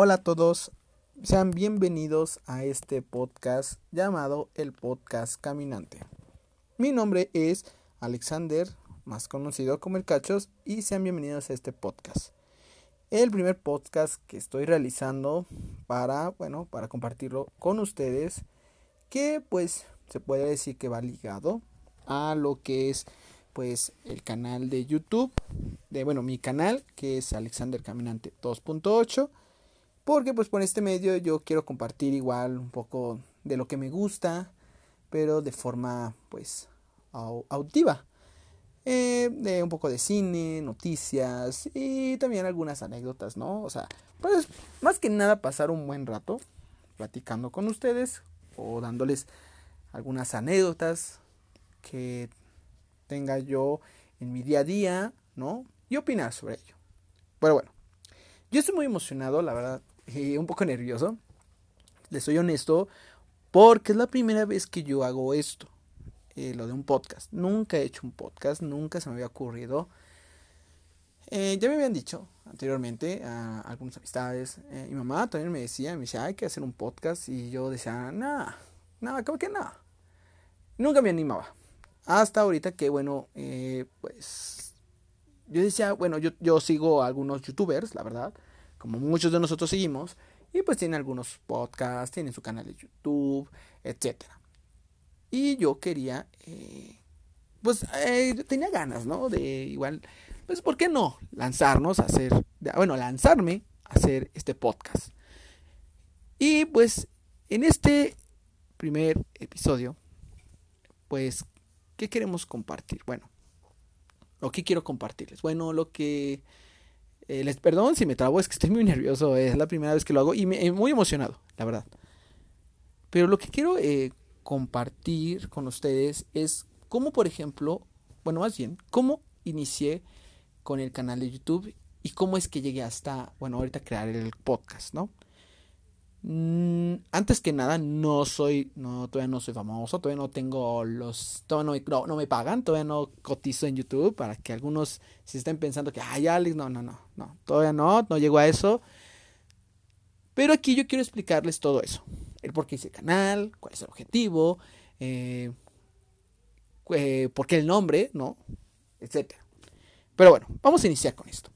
Hola a todos, sean bienvenidos a este podcast llamado el Podcast Caminante. Mi nombre es Alexander, más conocido como el Cachos, y sean bienvenidos a este podcast. El primer podcast que estoy realizando para, bueno, para compartirlo con ustedes, que pues se puede decir que va ligado a lo que es pues el canal de YouTube, de bueno, mi canal que es Alexander Caminante 2.8 porque pues por este medio yo quiero compartir igual un poco de lo que me gusta, pero de forma pues auditiva. Eh, de un poco de cine, noticias y también algunas anécdotas, ¿no? O sea, pues más que nada pasar un buen rato platicando con ustedes o dándoles algunas anécdotas que tenga yo en mi día a día, ¿no? Y opinar sobre ello. Pero bueno, yo estoy muy emocionado, la verdad, un poco nervioso. Les soy honesto, porque es la primera vez que yo hago esto, eh, lo de un podcast. Nunca he hecho un podcast, nunca se me había ocurrido. Eh, ya me habían dicho anteriormente a algunas amistades. Eh, mi mamá también me decía, me decía, hay que hacer un podcast. Y yo decía, nada, nada, ¿cómo que nada? Nunca me animaba. Hasta ahorita que, bueno, pues yo decía, bueno, yo, yo sigo a algunos youtubers, la verdad como muchos de nosotros seguimos, y pues tiene algunos podcasts, tiene su canal de YouTube, etc. Y yo quería, eh, pues eh, tenía ganas, ¿no? De igual, pues, ¿por qué no lanzarnos a hacer, bueno, lanzarme a hacer este podcast? Y pues, en este primer episodio, pues, ¿qué queremos compartir? Bueno, lo que quiero compartirles. Bueno, lo que eh, les perdón si me trabo, es que estoy muy nervioso. Es la primera vez que lo hago y me, muy emocionado, la verdad. Pero lo que quiero eh, compartir con ustedes es cómo, por ejemplo, bueno, más bien, cómo inicié con el canal de YouTube y cómo es que llegué hasta, bueno, ahorita crear el podcast, ¿no? Mm, antes que nada, no soy, no, todavía no soy famoso, todavía no tengo los, todavía no, no, me pagan, todavía no cotizo en YouTube para que algunos se estén pensando que, ay, Alex, no, no, no, no, todavía no, no llego a eso. Pero aquí yo quiero explicarles todo eso, el por qué hice el canal, cuál es el objetivo, eh, eh, por qué el nombre, ¿no? Etcétera. Pero bueno, vamos a iniciar con esto.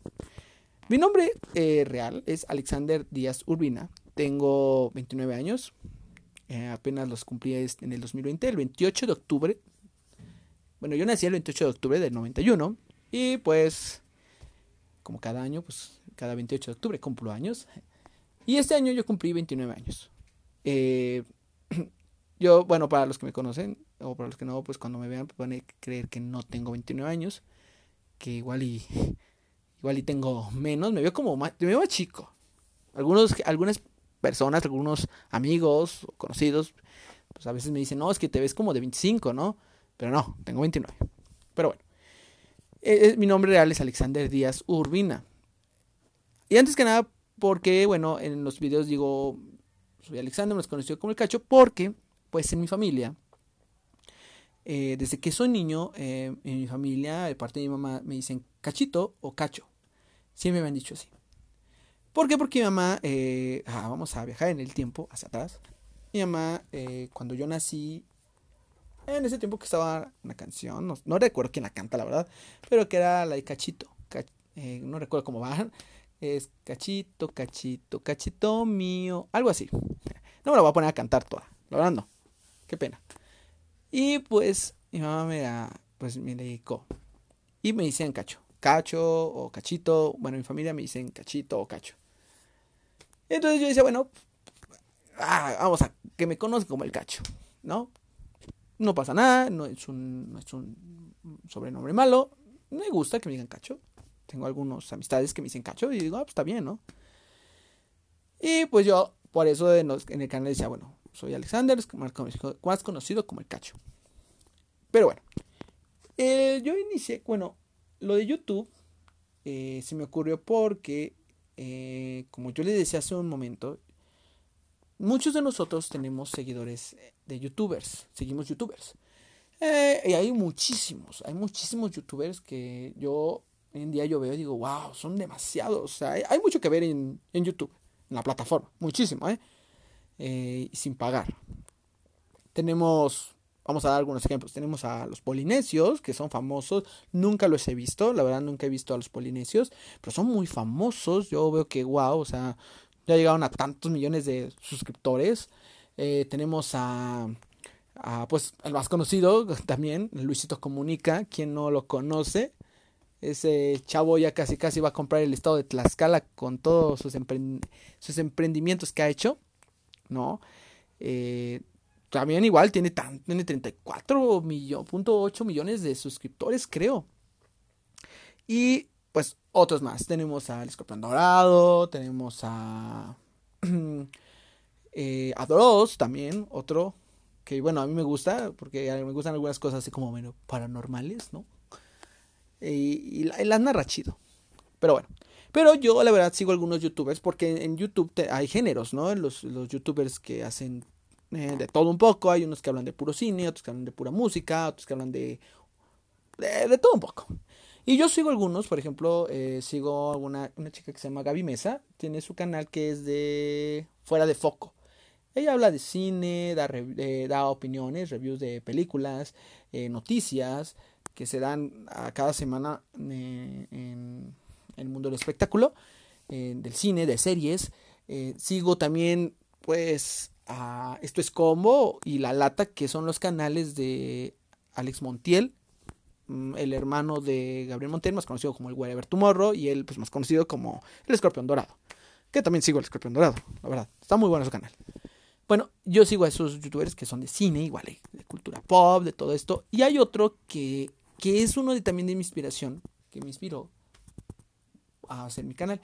Mi nombre eh, real es Alexander Díaz Urbina. Tengo 29 años. Eh, apenas los cumplí en el 2020, el 28 de octubre. Bueno, yo nací el 28 de octubre del 91. Y pues, como cada año, pues cada 28 de octubre cumplo años. Y este año yo cumplí 29 años. Eh, yo, bueno, para los que me conocen, o para los que no, pues cuando me vean, pues van a creer que no tengo 29 años. Que igual y, igual y tengo menos. Me veo como más, me veo más chico. Algunos, algunas personas, algunos amigos conocidos, pues a veces me dicen, no, es que te ves como de 25, ¿no? Pero no, tengo 29. Pero bueno, eh, eh, mi nombre real es Alexander Díaz Urbina. Y antes que nada, porque, bueno, en los videos digo, soy Alexander, me conocido como el cacho, porque, pues en mi familia, eh, desde que soy niño, en mi familia, de parte de mi mamá, me dicen cachito o cacho. Siempre me han dicho así. ¿Por qué? Porque mi mamá, eh, vamos a viajar en el tiempo hacia atrás. Mi mamá, eh, cuando yo nací, en ese tiempo que estaba una canción, no, recuerdo quién la canta, la verdad, pero que era la de Cachito. Eh, no recuerdo cómo va. Es Cachito, Cachito, Cachito mío, algo así. No me la voy a poner a cantar toda, la verdad no. Qué pena. Y pues mi mamá me, pues, me dedicó. Y me dicen cacho. Cacho o cachito. Bueno, mi familia me dicen cachito o cacho. Entonces yo decía, bueno, ah, vamos a que me conozca como el cacho, ¿no? No pasa nada, no es un, es un sobrenombre malo. Me gusta que me digan cacho. Tengo algunos amistades que me dicen cacho y digo, ah, pues está bien, ¿no? Y pues yo, por eso en, el canal decía, bueno, soy Alexander, más conocido como el cacho. Pero bueno, eh, yo inicié, bueno, lo de YouTube eh, se me ocurrió porque eh, como yo les decía hace un momento, muchos de nosotros tenemos seguidores de youtubers, seguimos youtubers. Eh, y hay muchísimos, hay muchísimos youtubers que yo hoy en día yo veo y digo, wow, son demasiados. hay, mucho que ver en, YouTube, en la plataforma. Muchísimo, ¿eh? ¿eh? sin pagar. Tenemos, vamos a dar algunos ejemplos. Tenemos a los polinesios, que son famosos. Nunca los he visto, la verdad nunca he visto a los polinesios, pero son muy famosos. Yo veo que, wow, o sea, ya llegaron a tantos millones de suscriptores. Eh, tenemos a, pues, el más conocido también, Luisito Comunica, quien no lo conoce. Ese chavo ya casi casi va a comprar el estado de Tlaxcala con todos sus, sus emprendimientos que ha hecho, ¿no? Eh, también igual tiene, tiene 34.8 millones de suscriptores, creo. Y pues otros más. Tenemos al Escorpión Dorado, tenemos a... eh, a Dross también, otro que bueno, a mí me gusta, porque me gustan algunas cosas así como menos paranormales, ¿no? y, las narra chido. Pero bueno. Pero yo la verdad sigo algunos youtubers porque en YouTube hay géneros, ¿no? Los, los youtubers que hacen eh, de todo un poco. Hay unos que hablan de puro cine, otros que hablan de pura música, otros que hablan de, de, todo un poco. Y yo sigo algunos, por ejemplo, eh, sigo una, una chica que se llama Gaby Mesa. Tiene su canal que es de Fuera de Foco. Ella habla de cine, da, eh, da opiniones, reviews de películas, noticias, que se dan a cada semana eh, en el mundo del espectáculo, eh, del cine, de series. Eh, sigo también, pues, a Esto es Combo y La Lata, que son los canales de Alex Montiel, mm, el hermano de Gabriel Montiel, más conocido como el Wherever Tomorrow, y él, pues, más conocido como el Escorpión Dorado. Que también sigo el Escorpión Dorado, la verdad. Está muy bueno su canal. Bueno, yo sigo a esos youtubers que son de cine, igual, de cultura pop, de todo esto. Y hay otro que que es uno de, también de mi inspiración, que me inspiró a hacer mi canal,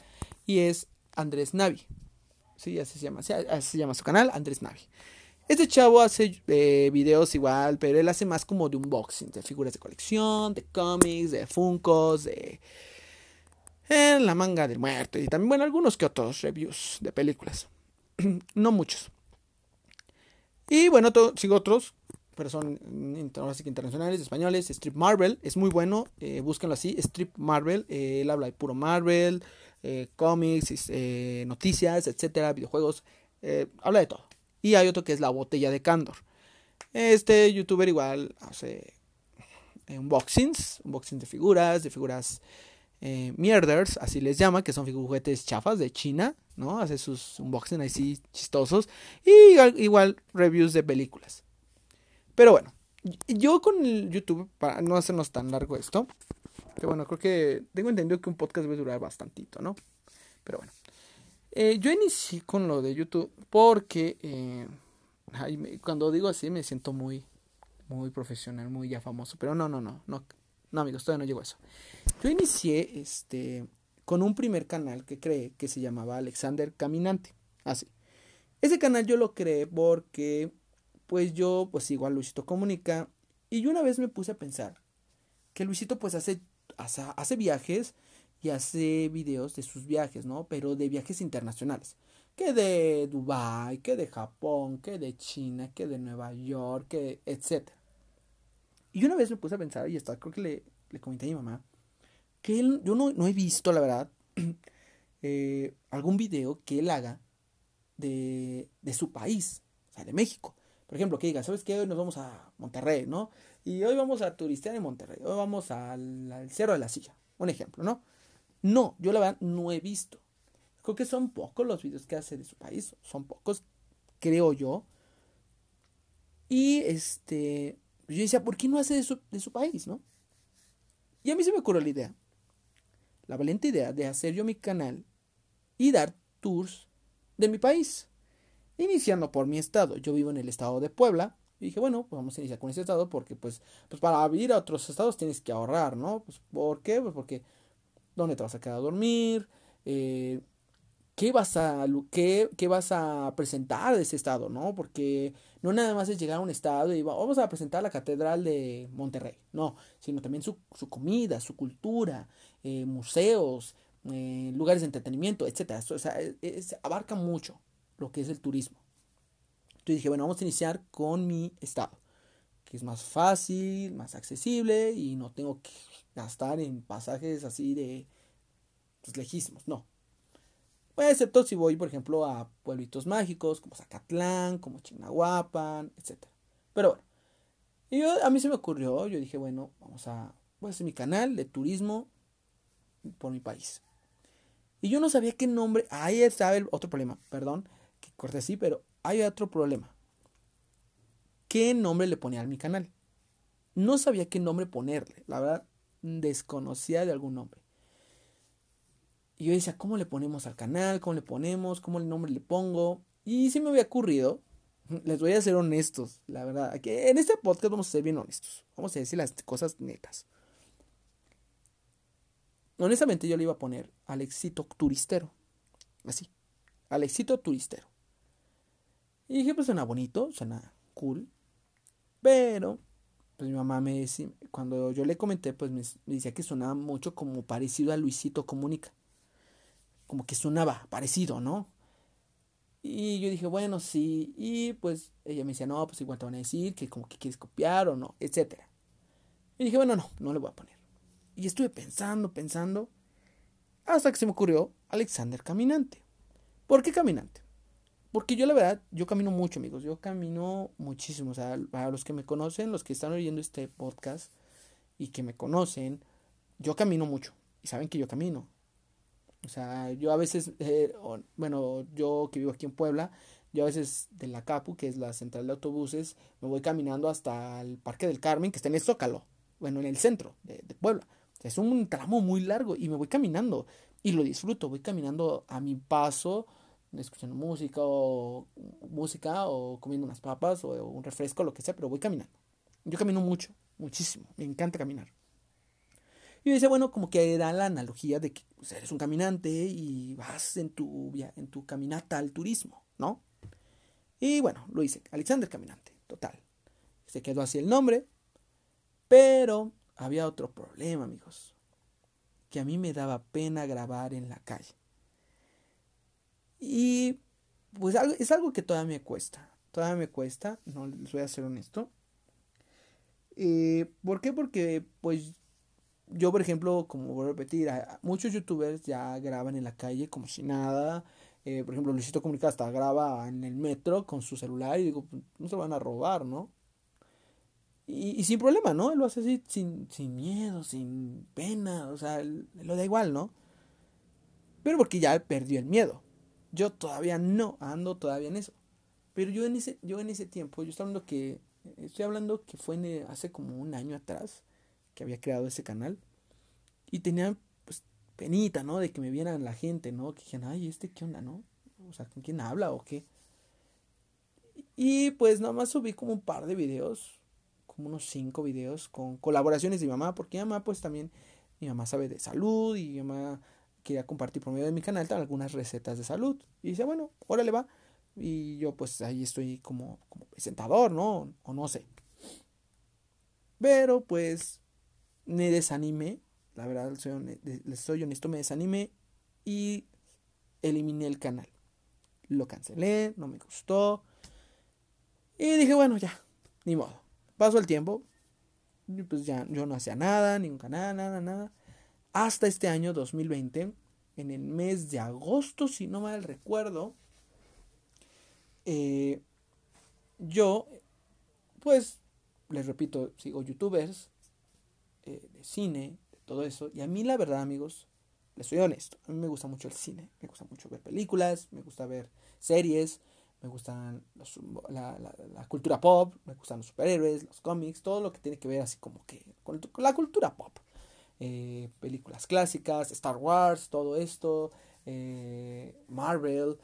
y es Andrés Navi. Sí, así se llama, así se llama su canal, Andrés Navi. Este chavo hace eh, videos igual, pero él hace más como de unboxing, de figuras de colección, de cómics, de funcos, de eh, la manga del muerto y también, bueno, algunos que otros reviews de películas. no muchos. Y bueno, sigo otros pero son internacionales, españoles. Strip Marvel es muy bueno, eh, búsquenlo así. Strip Marvel, eh, él habla de puro Marvel, eh, cómics, noticias, etcétera, videojuegos, habla de todo. Y hay otro que es La Botella de Candor. Este youtuber igual hace unboxings, unboxings de figuras, de figuras mierders, así les llama, que son juguetes chafas de China, ¿no? Hace sus unboxings así chistosos. Y igual reviews de películas. Pero bueno, yo con el YouTube, para no hacernos tan largo esto, que bueno, creo que tengo entendido que un podcast debe durar bastantito, ¿no? Pero bueno. Eh, yo inicié con lo de YouTube porque eh, cuando digo así me siento muy, muy profesional, muy ya famoso. Pero no, no, no, no, no amigos, todavía no llego a eso. Yo inicié este, con un primer canal que creé que se llamaba Alexander Caminante. Así. Ese canal yo lo creé porque pues yo pues igual Luisito Comunica y yo una vez me puse a pensar que Luisito pues hace, hace, viajes y hace videos de sus viajes, ¿no? Pero de viajes internacionales. Que de Dubai, que de Japón, que de China, que de Nueva York, que etc. Y una vez me puse a pensar, y hasta creo que le, le comenté a mi mamá, que él, yo no, no he visto, la verdad, eh, algún video que él haga de, de su país, o sea, de México. Por ejemplo, que diga, ¿sabes qué? Hoy nos vamos a Monterrey, ¿no? Y hoy vamos a turistear en Monterrey. Hoy vamos al, Cerro de la Silla. Un ejemplo, ¿no? No, yo la verdad no he visto. Creo que son pocos los videos que hace de su país. Son pocos, creo yo. Y este, yo decía, ¿por qué no hace de su, de su país, no? Y a mí se me ocurrió la idea. La valiente idea de hacer yo mi canal y dar tours de mi país. Iniciando por mi estado. Yo vivo en el estado de Puebla. Y dije, bueno, pues vamos a iniciar con ese estado porque pues, pues para ir a otros estados tienes que ahorrar, ¿no? Pues, ¿Por qué? Pues porque ¿dónde te vas a quedar a dormir? Eh, ¿qué, vas a, qué, qué, vas a presentar de ese estado, no? Porque no nada más es llegar a un estado y vamos a presentar la Catedral de Monterrey, no, sino también su, su comida, su cultura, eh, museos, eh, lugares de entretenimiento, etc. O sea, abarca mucho lo que es el turismo. Entonces dije, bueno, vamos a iniciar con mi estado, que es más fácil, más accesible y no tengo que gastar en pasajes así de pues, lejísimos, no. Pues, excepto si voy, por ejemplo, a pueblitos mágicos como Zacatlán, como Chignahuapan, etc. Pero bueno, y a mí se me ocurrió, yo dije, bueno, vamos a, voy a hacer mi canal de turismo por mi país. Y yo no sabía qué nombre, ahí estaba el otro problema, perdón, que corté así, pero hay otro problema. ¿Qué nombre le ponía a mi canal? No sabía qué nombre ponerle, la verdad, desconocía de algún nombre. Y yo decía, ¿cómo le ponemos al canal? ¿Cómo le ponemos? ¿Cómo el nombre le pongo? Y sí me había ocurrido, les voy a ser honestos, la verdad, que en este podcast vamos a ser bien honestos, vamos a decir las cosas netas. Honestamente yo le iba a poner Alexito Turistero, así, Alexito Turistero. Y dije, pues suena bonito, suena cool, pero pues mi mamá me decía, cuando yo le comenté, pues me, decía que sonaba mucho como parecido a Luisito Comunica. Como que sonaba parecido, ¿no? Y yo dije, bueno, sí. Y pues ella me decía, no, pues igual te van a decir que como que quieres copiar o no, etcétera. Y dije, bueno, no, no le voy a poner. Y estuve pensando, pensando, hasta que se me ocurrió Alexander Caminante. ¿Por qué Caminante? Porque yo la verdad, yo camino mucho, amigos. Yo camino muchísimo. O sea, para los que me conocen, los que están oyendo este podcast y que me conocen, yo camino mucho. Y saben que yo camino. O sea, yo a veces, eh, bueno, yo que vivo aquí en Puebla, yo a veces de la Capu, que es la central de autobuses, me voy caminando hasta el Parque del Carmen, que está en el Zócalo, bueno, en el centro de, de Puebla. O sea, es un tramo muy largo y me voy caminando y lo disfruto, voy caminando a mi paso escuchando música o música o comiendo unas papas o, un refresco, lo que sea, pero voy caminando. Yo camino mucho, muchísimo, me encanta caminar. Y dice, bueno, como que da la analogía de que pues, eres un caminante y vas en tu, en tu caminata al turismo, ¿no? Y bueno, lo hice, Alexander Caminante, total. Se quedó así el nombre, pero había otro problema, amigos, que a mí me daba pena grabar en la calle. Y pues es algo que todavía me cuesta. Todavía me cuesta, no les voy a ser honesto. Eh, ¿Por qué? Porque pues yo, por ejemplo, como voy a repetir, muchos youtubers ya graban en la calle como si nada. Eh, por ejemplo, Luisito Comunica hasta graba en el metro con su celular y digo, pues, no se van a robar, ¿no? Y, sin problema, ¿no? Él lo hace así sin, sin miedo, sin pena, o sea, lo da igual, ¿no? Pero porque ya perdió el miedo. Yo todavía no ando todavía en eso. Pero yo en ese, yo en ese tiempo, yo estoy hablando que, estoy hablando que fue hace como un año atrás que había creado ese canal. Y tenía pues penita, ¿no? De que me vieran la gente, ¿no? Que dijeran, ay, ¿este qué onda, no? O sea, ¿con quién habla o qué? Y pues nada más subí como un par de videos, como unos cinco videos con colaboraciones de mi mamá, porque mi mamá pues también, mi mamá sabe de salud y mi mamá quería compartir por medio de mi canal algunas recetas de salud. Y dice, bueno, órale va. Y yo pues ahí estoy como, presentador, ¿no? O no sé. Pero pues me desanimé. La verdad, les soy honesto, me desanimé y eliminé el canal. Lo cancelé, no me gustó. Y dije, bueno, ya, ni modo. Pasó el tiempo. Y pues ya yo no hacía nada, ningún canal, nada, nada hasta este año 2020, en el mes de agosto, si no mal recuerdo, eh, yo, pues, les repito, sigo youtubers eh, de cine, de todo eso, y a mí la verdad, amigos, les soy honesto, a mí me gusta mucho el cine, me gusta mucho ver películas, me gusta ver series, me gustan la, cultura pop, me gustan los superhéroes, los cómics, todo lo que tiene que ver así como que con la cultura pop. Eh, películas clásicas, Star Wars, todo esto, eh, Marvel,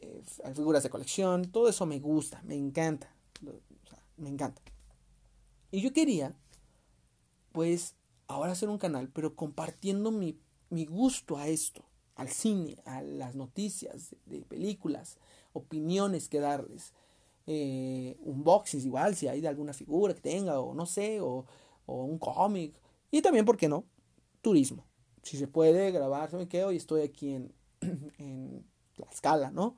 eh, figuras de colección, todo eso me gusta, me encanta, me encanta. Y yo quería, pues, ahora hacer un canal, pero compartiendo mi, mi gusto a esto, al cine, a las noticias de, películas, opiniones que darles. unboxings igual, si hay de alguna figura que tenga, o no sé, o, o un cómic, y también, ¿por qué no? Turismo. Si se puede grabar, ¿saben qué? Hoy estoy aquí en, en Tlaxcala, ¿no?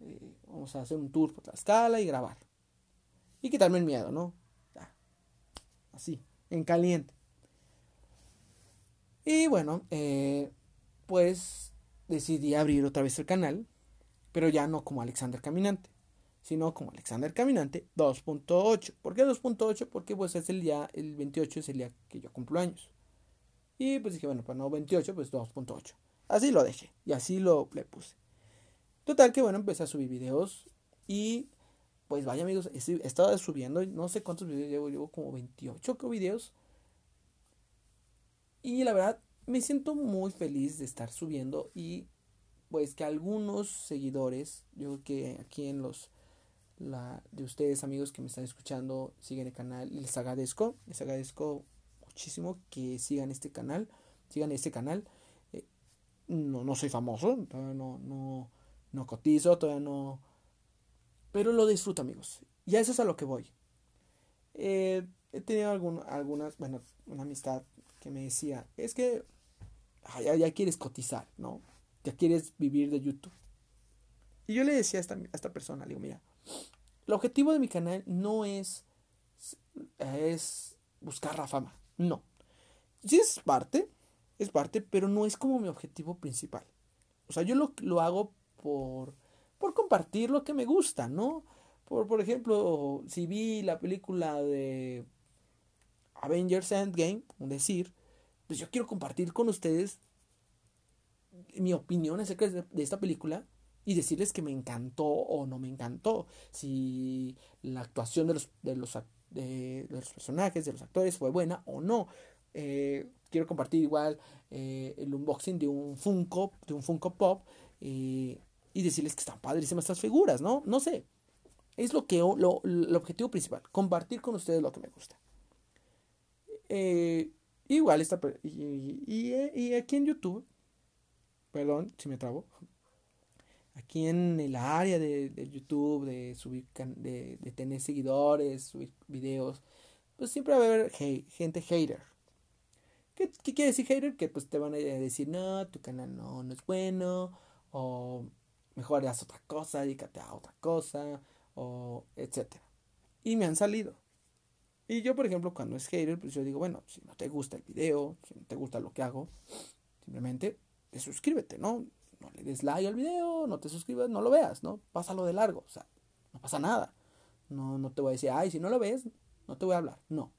Eh, vamos a hacer un tour por Tlaxcala y grabar. Y quitarme el miedo, ¿no? así, en caliente. Y bueno, eh, pues decidí abrir otra vez el canal, pero ya no como Alexander Caminante, sino como Alexander Caminante 2.8. ¿Por qué 2.8? Porque pues es el día, el 28 es el día que yo cumplo años. Y pues dije, bueno, pues no 28, pues 2.8. Así lo dejé y así lo le puse. Total que bueno, empecé a subir videos y pues vaya amigos, he estado subiendo, no sé cuántos videos llevo, llevo como 28 videos. Y la verdad, me siento muy feliz de estar subiendo y pues que algunos seguidores, yo creo que aquí en los la, de ustedes amigos que me están escuchando siguen el canal les agradezco, les agradezco muchísimo que sigan este canal, sigan este canal. Eh, no, no soy famoso, todavía no, no, no cotizo, todavía no... Pero lo disfruto amigos. Y a eso es a lo que voy. Eh, he tenido algunas, bueno, una amistad que me decía, es que ya, quieres cotizar, ¿no? Ya quieres vivir de YouTube. Y yo le decía a esta, a esta persona, le digo, mira, el objetivo de mi canal no es, es buscar la fama, no. Sí es parte, es parte, pero no es como mi objetivo principal. O sea, yo lo, lo hago por, por compartir lo que me gusta, ¿no? Por, por ejemplo, si vi la película de Avengers Endgame, un decir, pues yo quiero compartir con ustedes mi opinión acerca de esta película y decirles que me encantó o no me encantó. Si la actuación de los, de los, de, los personajes, de los actores fue buena o no. Eh, quiero compartir igual eh, el unboxing de un Funko, de un Funko Pop eh, y decirles que están padrísimas estas figuras, ¿no? No sé. Es lo que lo, el objetivo principal, compartir con ustedes lo que me gusta. igual está y, y aquí en YouTube perdón si me trabo, aquí en el área de, YouTube, de subir, de, de, tener seguidores, subir videos, pues siempre va a haber gente hater. ¿Qué, quiere decir hater? Que pues te van a decir, no, tu canal no, no es bueno, o mejor haz otra cosa, dedícate a otra cosa, o etcétera. Y me han salido. Y yo, por ejemplo, cuando es hater, pues yo digo, bueno, si no te gusta el video, si no te gusta lo que hago, simplemente suscríbete, ¿no? No le des like al video, no te suscribas, no lo veas, ¿no? Pásalo de largo, o sea, no pasa nada. No, no te voy a decir, ay, si no lo ves, no te voy a hablar. No.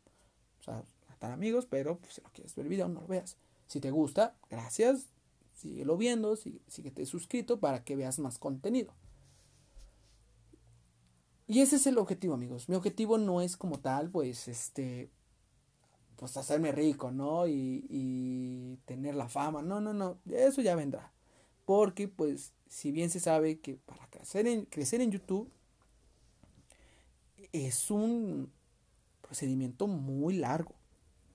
O sea, están amigos, pero pues, si no quieres ver el video, no lo veas. Si te gusta, gracias, síguelo viendo, sigue, síguete suscrito para que veas más contenido. Y ese es el objetivo, amigos. Mi objetivo no es como tal, pues, este, pues hacerme rico, ¿no? Y, y tener la fama. No, no, no, eso ya vendrá. Porque pues si bien se sabe que para crecer en, crecer en YouTube es un procedimiento muy largo.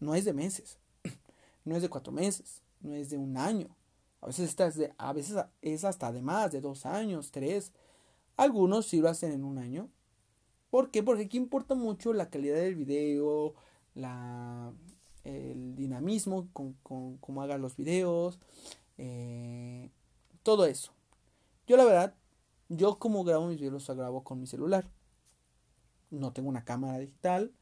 No es de meses, no es de cuatro meses, no es de un año. A veces, de, a veces es hasta de más, de dos años, tres. Algunos sí lo hacen en un año. ¿Por qué? Porque aquí importa mucho la calidad del video, la, el dinamismo con, con cómo haga los videos, eh, todo eso. Yo la verdad, yo como grabo mis videos los grabo con mi celular. No tengo una cámara digital,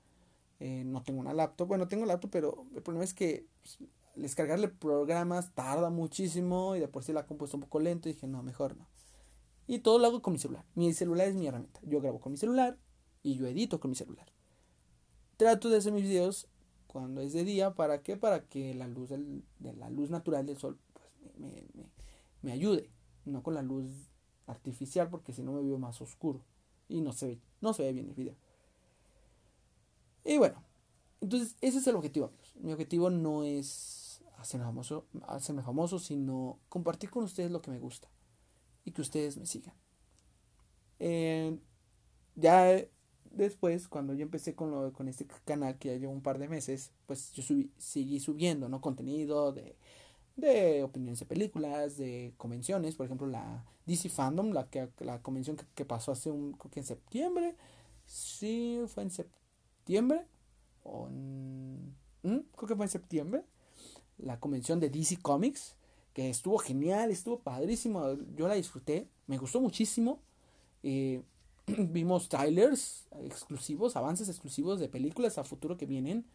eh, no tengo una laptop. Bueno, tengo laptop, pero el problema es que pues, descargarle programas tarda muchísimo y de por sí la compuesta un poco lento. Y dije, no, mejor no. Y todo lo hago con mi celular. Mi celular es mi herramienta. Yo grabo con mi celular y yo edito con mi celular trato de hacer mis videos cuando es de día. ¿Para qué? Para que la luz del, de la luz natural del sol pues, me, me, ayude. No con la luz artificial porque si no me veo más oscuro. Y no se ve, no se ve bien el video. Y bueno, entonces ese es el objetivo, amigos. Mi objetivo no es hacerme famoso, hacerme famoso, sino compartir con ustedes lo que me gusta. Y que ustedes me sigan. Eh, ya después, cuando yo empecé con, lo, con este canal, que ya llevo un par de meses, pues yo subí, seguí subiendo, ¿no? Contenido de, de opiniones de películas, de convenciones, por ejemplo, la DC Fandom, la, que, la convención que, pasó hace un, creo que en septiembre, sí, fue en septiembre, o en, creo que fue en septiembre, la convención de DC Comics, que estuvo genial, estuvo padrísimo, yo la disfruté, me gustó muchísimo. Vimos trailers exclusivos, avances exclusivos de películas a futuro que vienen.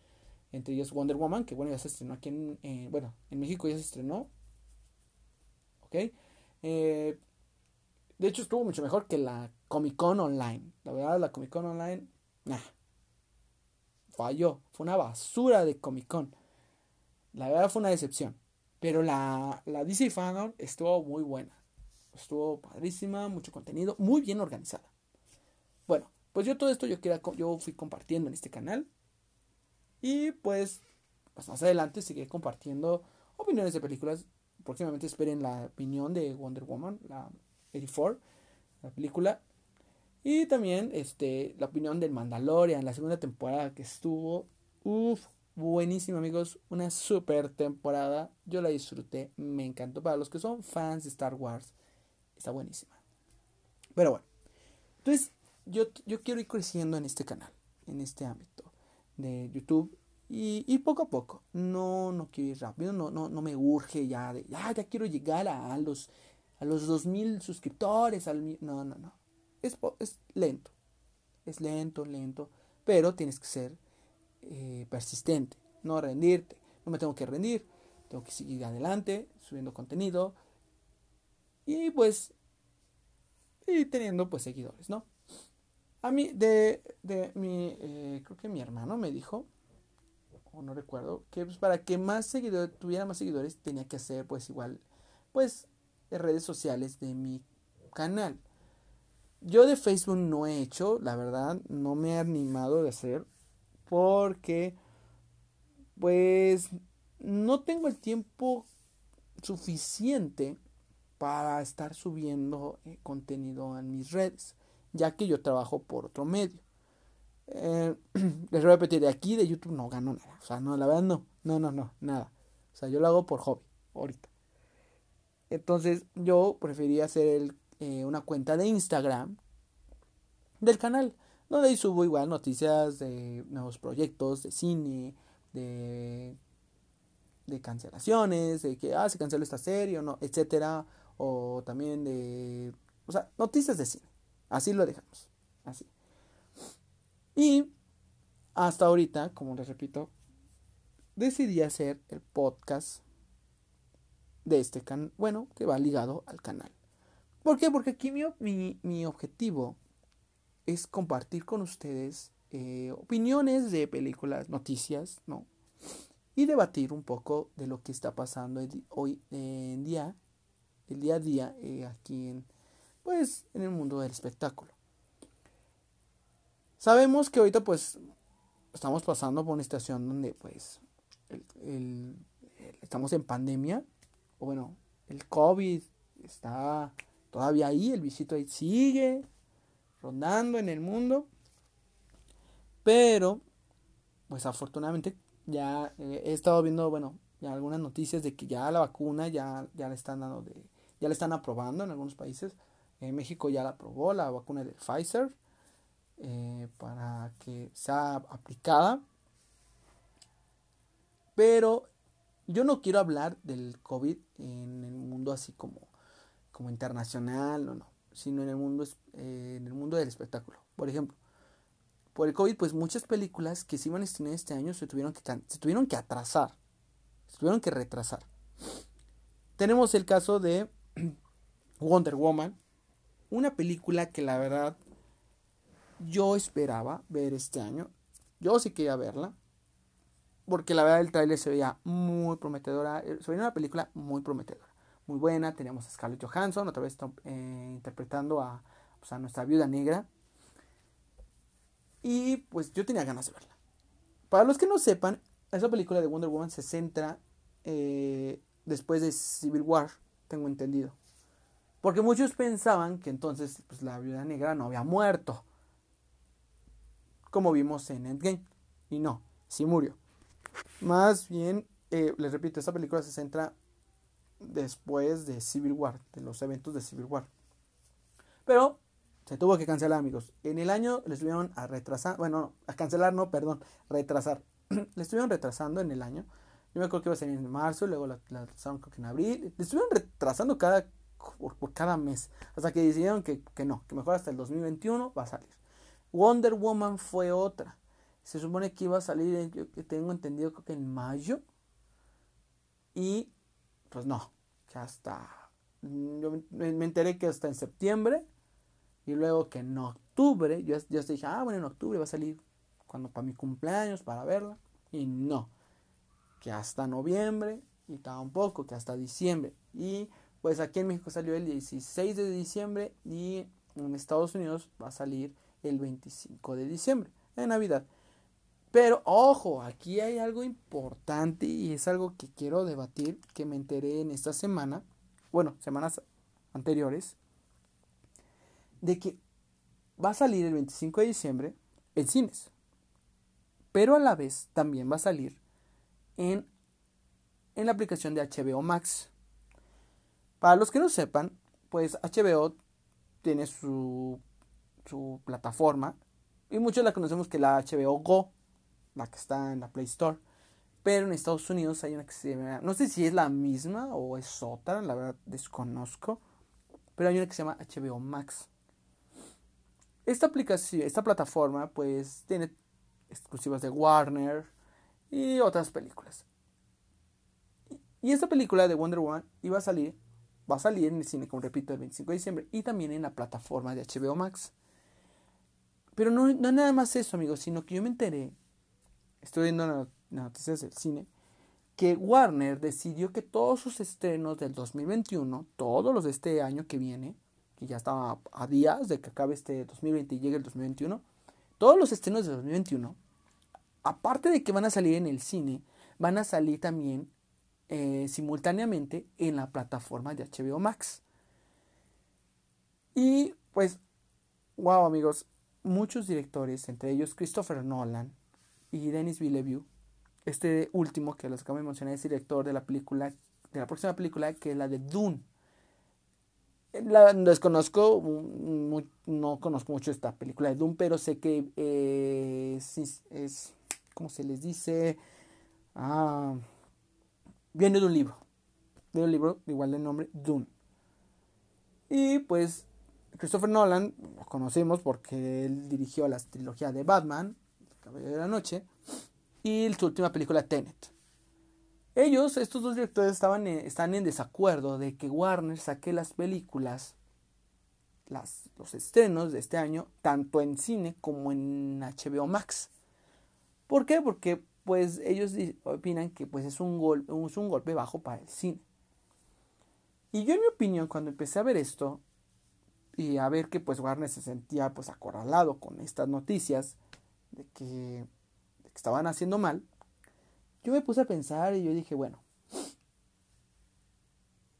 Entre ellos Wonder Woman, que bueno, ya se estrenó aquí en, bueno, en México ya se estrenó. Ok. Eh, de hecho, estuvo mucho mejor que la Comic Con Online. La verdad, la Comic Con Online, nah, falló. Fue una basura de Comic Con. La verdad fue una decepción. Pero la, la DC Fandom estuvo muy buena. Estuvo padrísima, mucho contenido, muy bien organizada. Bueno, pues yo todo esto yo, quería, yo fui compartiendo en este canal. Y pues, pues más adelante seguiré compartiendo opiniones de películas. Próximamente esperen la opinión de Wonder Woman, la 84, la película. Y también este, la opinión del Mandalorian, la segunda temporada que estuvo. Uff, buenísimo amigos. Una super temporada. Yo la disfruté, me encantó. Para los que son fans de Star Wars, está buenísima. Pero bueno, entonces yo, yo quiero ir creciendo en este canal, en este ámbito de YouTube. Y, poco a poco, no, no quiero ir rápido, no, no, no me urge ya de, ya, ya quiero llegar a, los, a los 2000 suscriptores, al, no, no, no, es, es lento, es lento, lento, pero tienes que ser eh, persistente, no rendirte, no me tengo que rendir, tengo que seguir adelante, subiendo contenido y pues, y teniendo pues seguidores, ¿no? A mí, de, de mi, eh, creo que mi hermano me dijo, o no recuerdo, que pues, para que más seguidores, tuviera más seguidores, tenía que hacer pues igual, pues, redes sociales de mi canal. Yo de Facebook no he hecho, la verdad, no me he animado de hacer, porque, pues, no tengo el tiempo suficiente para estar subiendo eh, contenido en mis redes ya que yo trabajo por otro medio. Eh, les voy a repetir, de aquí de YouTube no gano nada. O sea, no, la verdad no. No, no, no, nada. O sea, yo lo hago por hobby, ahorita. Entonces, yo prefería hacer eh, una cuenta de Instagram del canal. Donde ahí subo igual noticias de nuevos proyectos, de cine, de, de cancelaciones, de que, ah, se canceló esta serie o no, etcétera. O también de, o sea, noticias de cine. Así lo dejamos. Así. Y hasta ahorita, como les repito, decidí hacer el podcast de este canal. Bueno, que va ligado al canal. ¿Por qué? Porque aquí mi, mi, objetivo es compartir con ustedes eh, opiniones de películas, noticias, ¿no? Y debatir un poco de lo que está pasando hoy en día, el día a día eh, aquí en, pues en el mundo del espectáculo. Sabemos que ahorita pues estamos pasando por una situación donde pues estamos en pandemia, o bueno, el COVID está todavía ahí, el visito ahí sigue rondando en el mundo, pero pues afortunadamente ya he estado viendo, bueno, ya algunas noticias de que ya la vacuna ya, ya le están dando de, ya le están aprobando en algunos países en México ya la aprobó la vacuna de Pfizer eh, para que sea aplicada. Pero yo no quiero hablar del COVID en el mundo así como, como internacional, no, no, sino en el mundo, eh, en el mundo del espectáculo. Por ejemplo, por el COVID, pues muchas películas que se iban a estrenar este año se tuvieron que, se tuvieron que atrasar, se tuvieron que retrasar. Tenemos el caso de Wonder Woman, una película que la verdad yo esperaba ver este año. Yo sí quería verla. Porque la verdad el trailer se veía muy prometedora. Eh, se veía una película muy prometedora. Muy buena. Teníamos a Scarlett Johansson otra vez eh, interpretando a, pues, a nuestra viuda negra. Y pues yo tenía ganas de verla. Para los que no sepan, esa película de Wonder Woman se centra eh, después de Civil War, tengo entendido. Porque muchos pensaban que entonces pues, la viuda negra no había muerto. Como vimos en Endgame. Y no, sí murió. Más bien, eh, les repito, esta película se centra después de Civil War, de los eventos de Civil War. Pero se tuvo que cancelar, amigos. En el año le estuvieron a retrasar, bueno, a cancelar, no, perdón, retrasar. le estuvieron retrasando en el año. Yo me acuerdo que iba a salir en marzo, luego la, la retrasaron creo que en abril. Le estuvieron retrasando cada por, cada mes. Hasta que decidieron que, no, que mejor hasta el 2021 va a salir. Wonder Woman fue otra. Se supone que iba a salir, yo tengo entendido, creo que en mayo. Y pues no, que hasta Yo me enteré que hasta en septiembre y luego que en octubre, yo, yo dije, ah, bueno, en octubre va a salir cuando para mi cumpleaños para verla. Y no, que hasta noviembre y tampoco, que hasta diciembre. Y pues aquí en México salió el 16 de diciembre y en Estados Unidos va a salir el 25 de diciembre, en Navidad. Pero ojo, aquí hay algo importante y es algo que quiero debatir, que me enteré en esta semana, bueno, semanas anteriores, de que va a salir el 25 de diciembre en cines. Pero a la vez también va a salir en, en la aplicación de HBO Max. Para los que no sepan, pues HBO tiene su, su plataforma y muchos la conocemos que la HBO Go, la que está en la Play Store. Pero en Estados Unidos hay una que se llama, no sé si es la misma o es otra, la verdad desconozco, pero hay una que se llama HBO Max. Esta aplicación, esta plataforma, pues tiene exclusivas de Warner y otras películas. Y esta película de Wonder Woman iba a salir, va a salir en el cine, como repito, el 25 de diciembre y también en la plataforma de HBO Max. Pero no, no nada más eso, amigos, sino que yo me enteré, estoy viendo las noticias del cine, que Warner decidió que todos sus estrenos del 2021, todos los de este año que viene, que ya estaba a días de que acabe este 2020 y llegue el 2021, todos los estrenos de 2021, aparte de que van a salir en el cine, van a salir también eh, simultáneamente en la plataforma de HBO Max. Y pues, wow amigos, muchos directores, entre ellos Christopher Nolan y Denis Villeneuve, este último que los acabo de mencionar es director de la película, de la próxima película que es la de Dune la desconozco, no conozco mucho esta película de Doom, pero sé que eh, es, es, ¿cómo se les dice? Ah, viene de un libro, de un libro igual de nombre, Doom. Y pues Christopher Nolan lo conocemos porque él dirigió la trilogía de Batman, El Caballero de la Noche, y su última película Tenet. Ellos, estos dos directores, estaban están en desacuerdo de que Warner saque las películas, las, los estrenos de este año, tanto en cine como en HBO Max. ¿Por qué? Porque pues ellos opinan que pues es un, gol, es un golpe bajo para el cine. Y yo en mi opinión, cuando empecé a ver esto, y a ver que pues Warner se sentía pues acorralado con estas noticias de que, estaban haciendo mal, yo me puse a pensar y yo dije, bueno,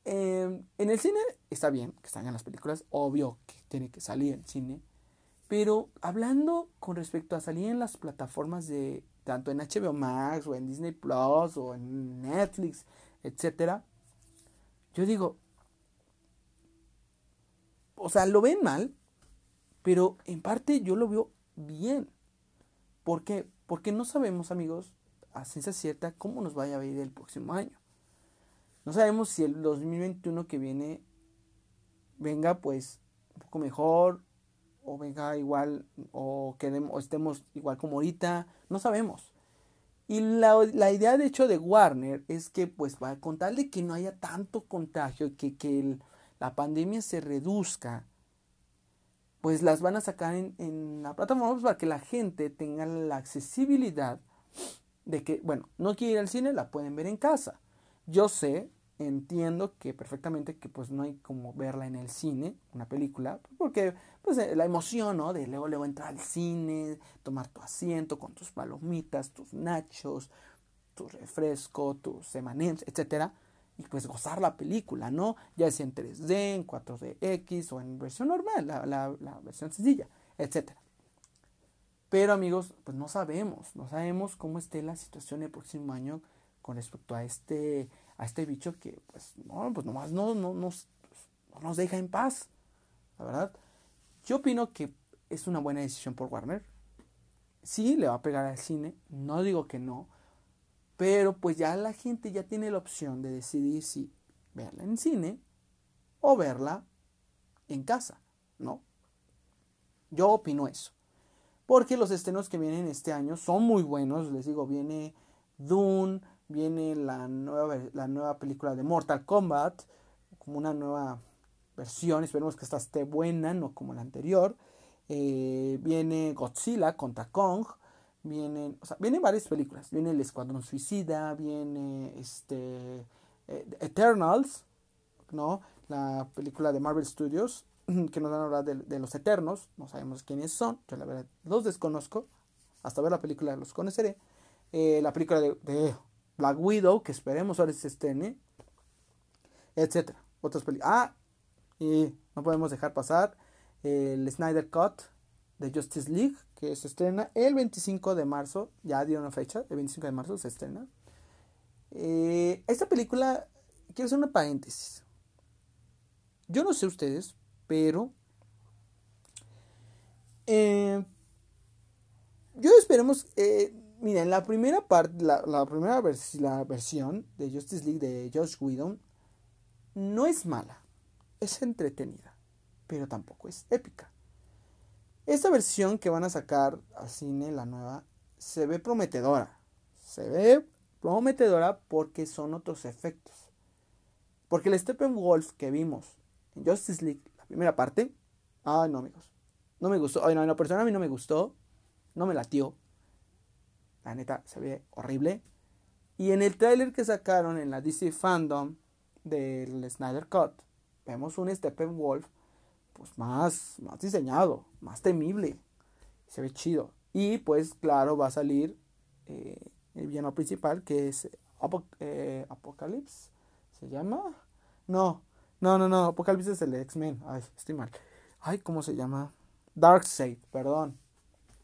em, en el cine está bien que salgan las películas, obvio que tiene que salir en cine, pero hablando con respecto a salir en las plataformas de tanto en HBO Max o en Disney Plus o en Netflix, etcétera, yo digo, o sea, lo ven mal, pero en parte yo lo veo bien. ¿Por qué? Porque no sabemos, amigos, a ciencia cierta cómo nos vaya a ir el próximo año. No sabemos si el 2021 que viene venga pues un poco mejor o venga igual o, quedemos, o estemos igual como ahorita, no sabemos. Y la, la, idea de hecho de Warner es que pues para, con tal de que no haya tanto contagio, que, que la pandemia se reduzca, pues las van a sacar en, en la plataforma pues, para que la gente tenga la accesibilidad de que, bueno, no quiere ir al cine, la pueden ver en casa. Yo sé, entiendo que perfectamente que pues no hay como verla en el cine, una película, porque pues eh, la emoción, ¿no? De luego, luego entrar al cine, tomar tu asiento con tus palomitas, tus nachos, tu refresco, tus M&M's, etcétera, y pues gozar la película, ¿no? Ya sea en 3D, en 4DX o en versión normal, la, la, la versión sencilla, etcétera. Pero amigos, pues no sabemos, no sabemos cómo esté la situación el próximo año con respecto a este, a este bicho que pues no, pues nomás no, no, nos, no nos deja en paz. La verdad, yo opino que es una buena decisión por Warner. Sí, le va a pegar al cine, no digo que no, pero pues ya la gente ya tiene la opción de decidir si verla en cine o verla en casa, ¿no? Yo opino eso. Porque los estrenos que vienen este año son muy buenos. Les digo, viene Dune, viene la nueva, la nueva película de Mortal Kombat como una nueva versión. Esperemos que esta esté buena, no como la anterior. Eh, viene Godzilla contra Kong. Vienen, o sea, vienen varias películas. Viene El Escuadrón Suicida, viene este eh, Eternals, ¿no? La película de Marvel Studios, que nos van a hablar de, los Eternos. No sabemos quiénes son. Yo la verdad los desconozco. Hasta ver la película los conoceré. Eh, la película de, Black Widow, que esperemos ahora se estrene. Etcétera. Otras películas. Ah, y no podemos dejar pasar el Snyder Cut de Justice League, que se estrena el 25 de marzo. Ya dio una fecha, el 25 de marzo se estrena. Eh, esta película, quiero hacer una paréntesis. Yo no sé ustedes, pero eh, yo esperemos, eh, miren, la primera parte, la, primera versión de Justice League de Josh Whedon no es mala, es entretenida, pero tampoco es épica. Esta versión que van a sacar al cine, la nueva, se ve prometedora. Se ve prometedora porque son otros efectos. Porque el Steppenwolf que vimos en Justice League, la primera parte, ay no amigos, no me gustó, ay no, en la persona a mí no me gustó, no me latió. La neta, se ve horrible. Y en el tráiler que sacaron en la DC Fandom del Snyder Cut, vemos un Steppenwolf pues más, más diseñado, más temible. Se ve chido. Y pues claro, va a salir eh, el villano principal que es eh, Apocalypse. ¿Se llama? No, no, no, no. Apocalypse es el X-Men. Ay, estoy mal. Ay, ¿cómo se llama? Darkseid, perdón.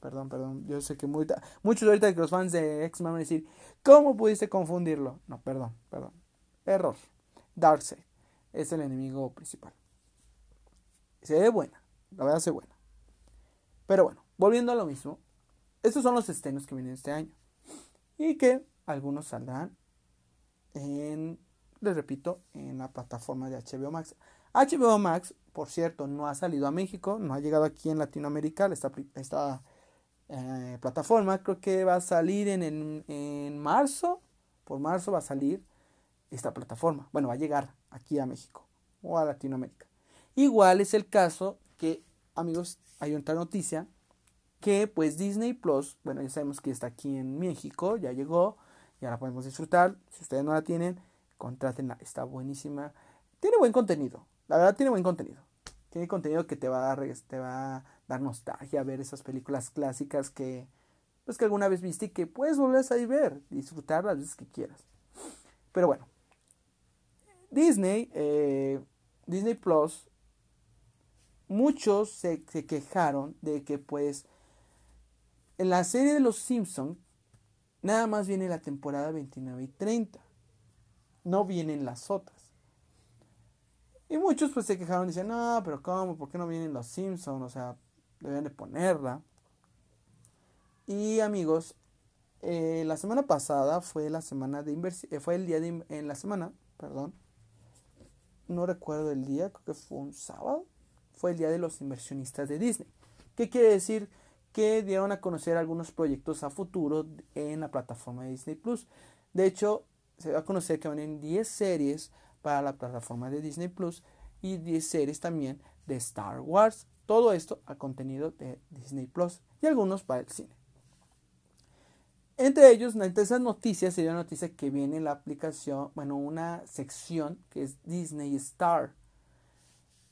Perdón, perdón. Yo sé que muchos ahorita que los fans de X-Men van a decir, ¿cómo pudiste confundirlo? No, perdón, perdón. Error. Darkseid es el enemigo principal. Se ve buena, la verdad se ve buena. Pero bueno, volviendo a lo mismo, estos son los estrenos que vienen este año. Y que algunos saldrán en, les repito, en la plataforma de HBO Max. HBO Max, por cierto, no ha salido a México, no ha llegado aquí en Latinoamérica, esta, esta eh, plataforma creo que va a salir en, en, en marzo, por marzo va a salir esta plataforma. Bueno, va a llegar aquí a México o a Latinoamérica. Igual es el caso que, amigos, hay otra noticia que pues Disney Plus, bueno, ya sabemos que está aquí en México, ya llegó, ya la podemos disfrutar. Si ustedes no la tienen, contrátenla, está buenísima. Tiene buen contenido, la verdad tiene buen contenido. Tiene contenido que te va a te va dar nostalgia ver esas películas clásicas que pues que alguna vez viste y que puedes volver a ver, disfrutar las veces que quieras. Pero bueno, Disney, eh, Disney Plus muchos se, quejaron de que pues en la serie de los Simpsons nada más viene la temporada 29 y 30. No vienen las otras. Y muchos pues se quejaron y dicen, no, pero ¿cómo? ¿Por qué no vienen los Simpsons? O sea, deben de ponerla. Y amigos, eh, la semana pasada fue la semana de inversión, eh, fue el día de, en la semana, perdón. No recuerdo el día, creo que fue un sábado fue el Día de los Inversionistas de Disney. ¿Qué quiere decir? Que dieron a conocer algunos proyectos a futuro en la plataforma de Disney Plus. De hecho, se va a conocer que van en 10 series para la plataforma de Disney Plus y 10 series también de Star Wars. Todo esto a contenido de Disney Plus y algunos para el cine. Entre ellos, entre esas noticias, sería una noticia que viene en la aplicación, bueno, una sección que es Disney Star.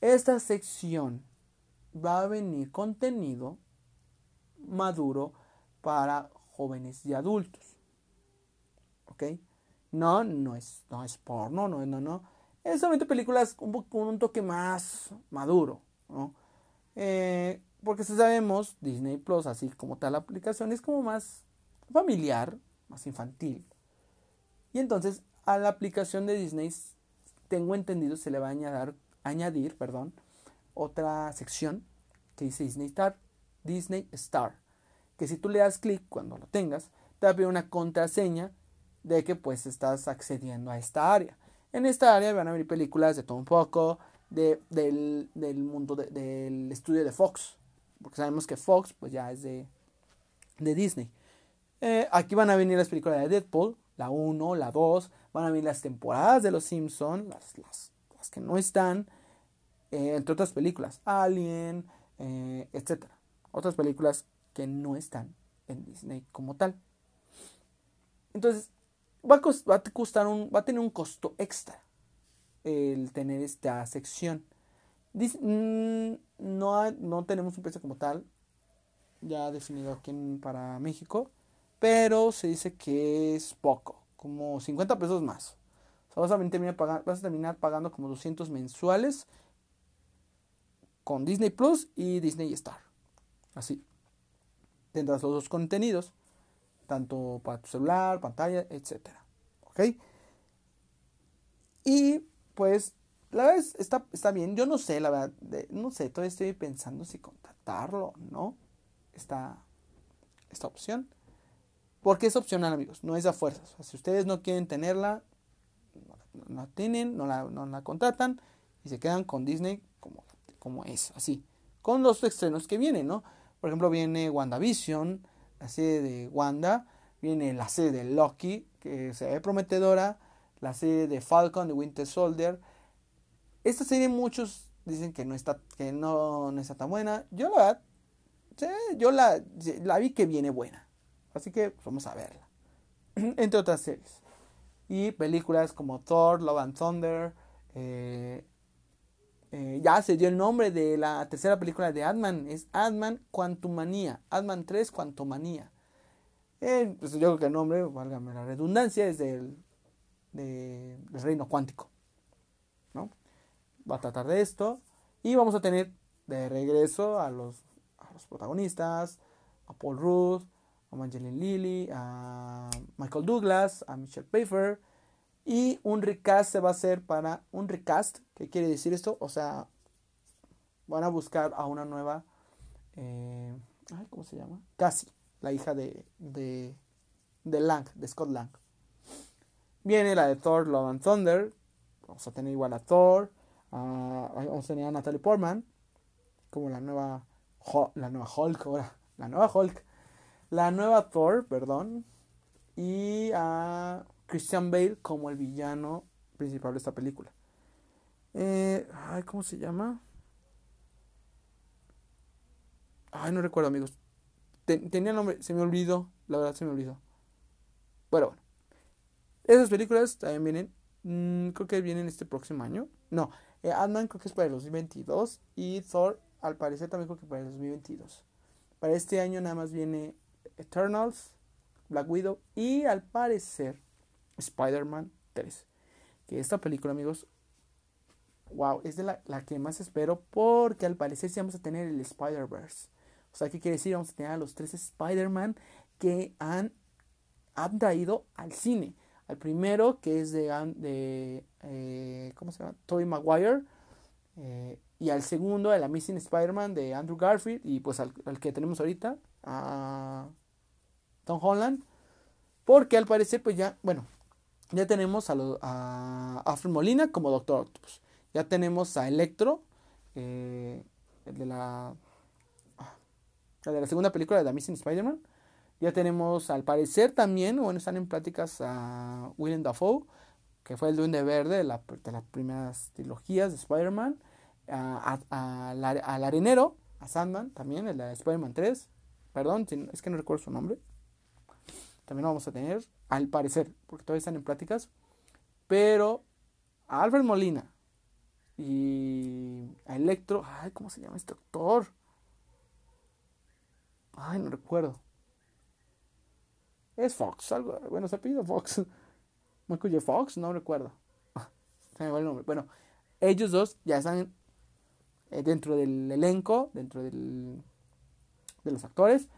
Esta sección va a venir contenido maduro para jóvenes y adultos. ¿Ok? No, no es, no es porno, no, no, no. Es solamente películas con un, toque más maduro, ¿no? Eh, porque si sabemos, Disney Plus, así como tal aplicación, es como más familiar, más infantil. Y entonces a la aplicación de Disney, tengo entendido, se le va a añadir añadir, perdón, otra sección que dice Disney Star, Disney Star, que si tú le das clic cuando lo tengas, te va a una contraseña de que pues estás accediendo a esta área. En esta área van a venir películas de todo un poco, de, del, mundo del estudio de Fox, porque sabemos que Fox pues ya es de, de Disney. Eh, aquí van a venir las películas de Deadpool, la 1, la 2, van a venir las temporadas de Los Simpsons, las, las las que no están, eh, entre otras películas, Alien, eh, etc. Otras películas que no están en Disney como tal. Entonces, va a, va a, costar un, va a tener un costo extra el tener esta sección. Mm, no, no tenemos un precio como tal ya definido aquí para México, pero se dice que es poco, como 50 pesos más. vas, a terminar pagando, vas a terminar pagando como 200 mensuales con Disney Plus y Disney Star. Así. Tendrás los dos contenidos, tanto para tu celular, pantalla, etc. ¿Ok? Y pues la verdad está, está bien. Yo no sé, la verdad, no sé, todavía estoy pensando si contratarlo no. Esta, esta opción. Porque es opcional, amigos, no es a fuerzas. si ustedes no quieren tenerla, no, la tienen, no la, no la, contratan y se quedan con Disney como, como es, así. Con los estrenos que vienen, ¿no? Por ejemplo, viene WandaVision, la serie de Wanda, viene la serie de Loki, que se ve prometedora, la serie de Falcon de Winter Soldier, esta serie muchos dicen que no está, que no, no está tan buena. Yo la yo la, la vi que viene buena. Así que pues, vamos a verla. Entre otras series. Y películas como Thor, Love and Thunder. Eh, eh, ya se dio el nombre de la tercera película de Adman. Es Adman Quantumania. Adman 3 Quantumania. Eh, pues yo creo que el nombre, válgame la redundancia, es del, del reino cuántico. ¿no? va a tratar de esto. Y vamos a tener de regreso a los, a los protagonistas, a Paul Rudd, a Angelina Lilly, a Michael Douglas, a Michelle Pfeiffer. Y un recast se va a hacer para un recast. ¿Qué quiere decir esto? O sea, van a buscar a una nueva. Eh, ¿Cómo se llama? Cassie, la hija de, de, de Lang, de Scott Lang. Viene la de Thor, Love and Thunder. Vamos a tener igual a Thor, vamos a tener a Natalie Portman como la nueva la nueva Hulk ahora la nueva Hulk. La nueva Thor perdón. Y a Christian Bale como el villano principal de esta película. Eh, ay cómo se llama ay no recuerdo amigos. Tenía el nombre se me olvidó la verdad se me olvidó. Bueno bueno esas películas también vienen mm, creo que vienen este próximo año no eh, Ant-Man creo que es para el 2022 y Thor al parecer también creo que para el 2022. Para este año nada más viene Eternals, Black Widow y al parecer Spider-Man 3. Que esta película amigos, wow, es de la, la que más espero porque al parecer sí vamos a tener el Spider-Verse. O sea, ¿qué quiere decir? Vamos a tener a los tres Spider-Man que han, han traído al cine. Al primero, que es de, de eh, ¿cómo se llama? Tobey Maguire. Eh, y al segundo, el Amazing Spider-Man de Andrew Garfield. Y pues al, que tenemos ahorita, a Tom Holland. Porque al parecer, pues ya, bueno, ya tenemos a, a Alfred Molina como Doctor Octopus. Ya tenemos a Electro, eh, el de la, ah, de la segunda película de The Amazing Spider-Man. Ya tenemos al parecer también, bueno, están en pláticas a Willem Dafoe, que fue el Duende Verde de, las primeras trilogías de Spider-Man. al arenero, a Sandman también, el de Spider-Man 3. Perdón, es que no recuerdo su nombre. También lo vamos a tener, al parecer, porque todavía están en pláticas. Pero a Alfred Molina y a Electro. Ay, ¿cómo se llama este actor? Ay, no recuerdo. Es Fox, algo, bueno, se pide Fox. Michael. Fox, no recuerdo. Se el nombre. Bueno, ellos dos ya están eh, dentro del elenco, dentro del, de los actores.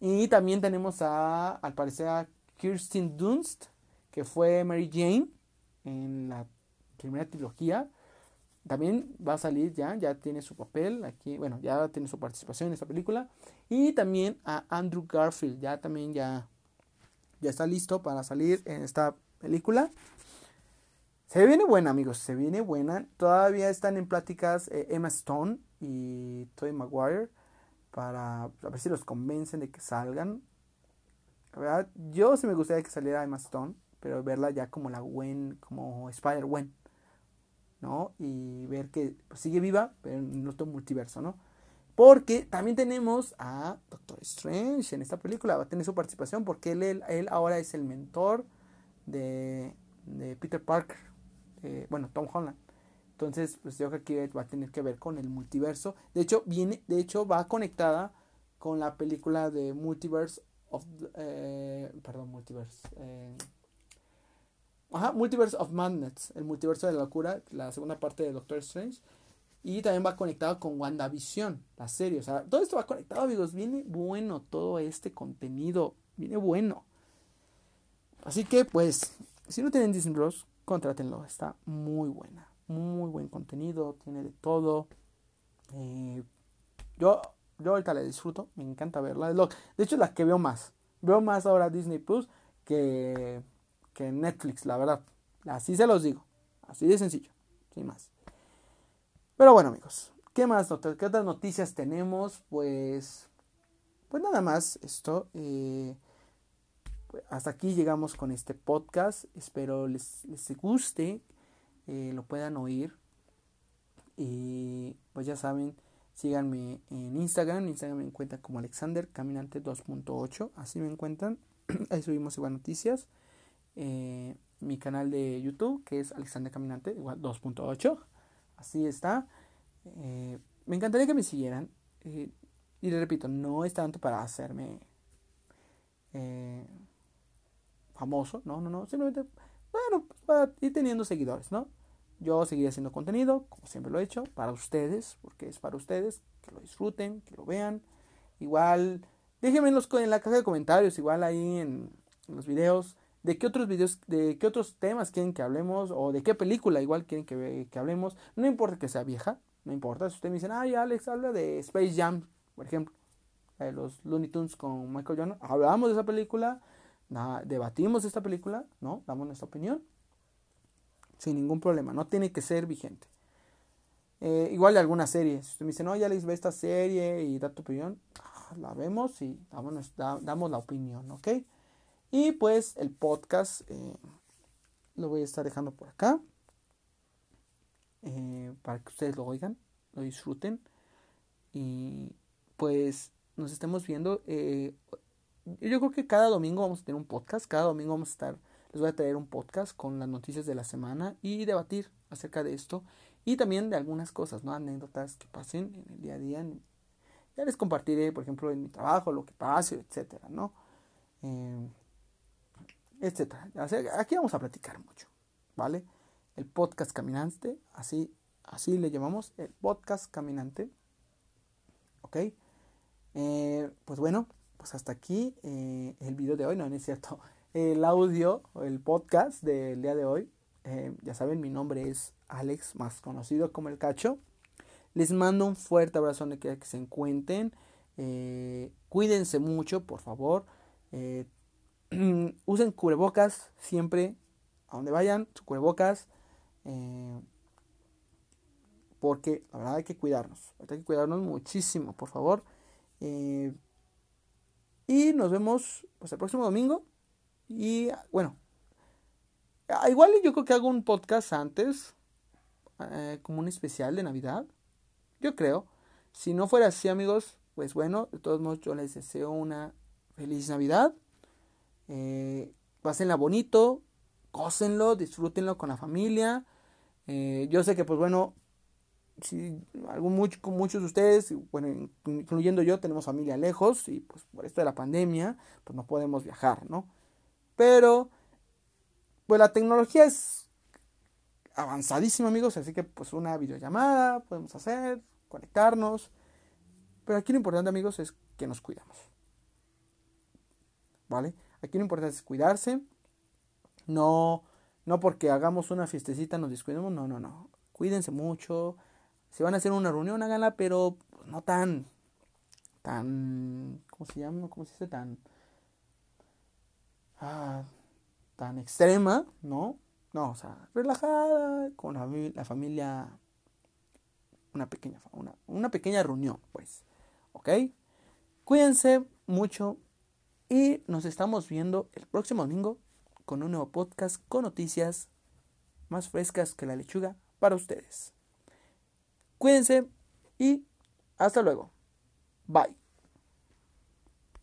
Y también tenemos a, al parecer, a Kirsten Dunst, que fue Mary Jane en la primera trilogía. También va a salir ya, ya tiene su papel aquí, bueno, ya tiene su participación en esta película. Y también a Andrew Garfield, ya también ya ya está listo para salir en esta película. Se viene buena, amigos, se viene buena. Todavía están en pláticas eh, Emma Stone y Tobey Maguire para ver si los convencen de que salgan. Verdad, yo sí me gustaría que saliera Emma Stone, pero verla ya como la Gwen, como Spider-Gwen. ¿no? Y ver que pues, sigue viva, pero en otro multiverso, ¿no? Porque también tenemos a Doctor Strange en esta película, va a tener su participación porque él, él, ahora es el mentor de, de Peter Parker, bueno, Tom Holland. Entonces, pues yo creo que va a tener que ver con el multiverso. De hecho, viene, de hecho, va conectada con la película de Multiverse of eh, perdón, Multiverse. Eh, ajá, Multiverse of Madness, el multiverso de la locura, la segunda parte de Doctor Strange. Y también va conectado con WandaVision, la serie. O sea, todo esto va conectado, amigos. Viene bueno todo este contenido. Viene bueno. Así que, pues, si no tienen Disney Plus, contrátenlo. Está muy buena. Muy buen contenido. Tiene de todo. Eh, yo, yo ahorita la disfruto. Me encanta verla. De hecho, es la que veo más. Veo más ahora Disney Plus que, que Netflix, la verdad. Así se los digo. Así de sencillo. Sin más. Pero bueno, amigos, ¿qué más? ¿Qué otras noticias tenemos? Pues, pues nada más esto. Eh, hasta aquí llegamos con este podcast. Espero les, les guste, eh, lo puedan oír. Y pues ya saben, síganme en Instagram. Instagram me encuentran como Alexander Caminante 2.8. Así me encuentran. Ahí subimos igual noticias. Eh, mi canal de YouTube, que es Alexander Caminante, igual 2.8 así está. Eh, me encantaría que me siguieran. Eh, y le repito, no es tanto para hacerme eh, famoso, no, no, no, simplemente, bueno, pues para ir teniendo seguidores, ¿no? Yo seguiré haciendo contenido, como siempre lo he hecho, para ustedes, porque es para ustedes, que lo disfruten, que lo vean. Igual, déjenme en, los, en la caja de comentarios, igual ahí en los videos, de qué otros videos, de qué otros temas quieren que hablemos o de qué película igual quieren que, que hablemos. No importa que sea vieja, no importa. Si ustedes me dicen, ay, Alex, habla de Space Jam, por ejemplo, de los Looney Tunes con Michael Jordan. Hablamos de esa película, debatimos esta película, ¿no? Damos nuestra opinión. Sin ningún problema, no tiene que ser vigente. Eh, igual de alguna serie. Si usted me dice, no, ya les ve esta serie y da tu opinión, ah, la vemos y damos, damos la opinión, ¿ok? Y pues el podcast eh, lo voy a estar dejando por acá. Eh, para que ustedes lo oigan, lo disfruten. Y pues nos estemos viendo. Eh, yo creo que cada domingo vamos a tener un podcast. Cada domingo vamos a estar. Les voy a traer un podcast con las noticias de la semana y debatir acerca de esto. Y también de algunas cosas, ¿no? Anécdotas que pasen en el día a día. Ya les compartiré, por ejemplo, en mi trabajo, lo que pase, etcétera, ¿no? Etcétera. Aquí vamos a platicar mucho, ¿vale? El podcast caminante, así, así le llamamos, el podcast caminante, ¿ok? Eh, pues bueno, pues hasta aquí eh, el video de hoy, no, no es cierto, el audio, el podcast del día de hoy. Eh, ya saben, mi nombre es Alex, más conocido como el Cacho. Les mando un fuerte abrazo donde que se encuentren. cuídense mucho, por favor. Usen cubrebocas siempre, a donde vayan, su cubrebocas. Eh, porque la verdad hay que cuidarnos. Hay que cuidarnos muchísimo, por favor. Eh, y nos vemos pues, el próximo domingo. Y bueno, igual yo creo que hago un podcast antes, eh, como un especial de Navidad. Yo creo. Si no fuera así, amigos, pues bueno, de todos modos yo les deseo una feliz Navidad. Eh, pásenla bonito, cósenlo, disfrútenlo con la familia. Eh, yo sé que, pues bueno, si algún mucho, muchos de ustedes, bueno, incluyendo yo, tenemos familia lejos y pues por esto de la pandemia, pues no podemos viajar, ¿no? Pero, pues la tecnología es avanzadísima, amigos, así que pues una videollamada podemos hacer, conectarnos. Pero aquí lo importante, amigos, es que nos cuidamos. ¿Vale? Aquí lo importante es cuidarse. No, no porque hagamos una fiestecita nos descuidemos. No, no, no. Cuídense mucho. Si van a hacer una reunión, háganla, pero no tan, tan, ¿cómo se llama? ¿Cómo se dice? Tan, ah, tan extrema, ¿no? No, o sea, relajada, con la, la familia, una pequeña, una, una pequeña reunión, pues, ¿ok? Cuídense mucho, y nos estamos viendo el próximo domingo con un nuevo podcast con noticias más frescas que la lechuga para ustedes. Cuídense y hasta luego. Bye.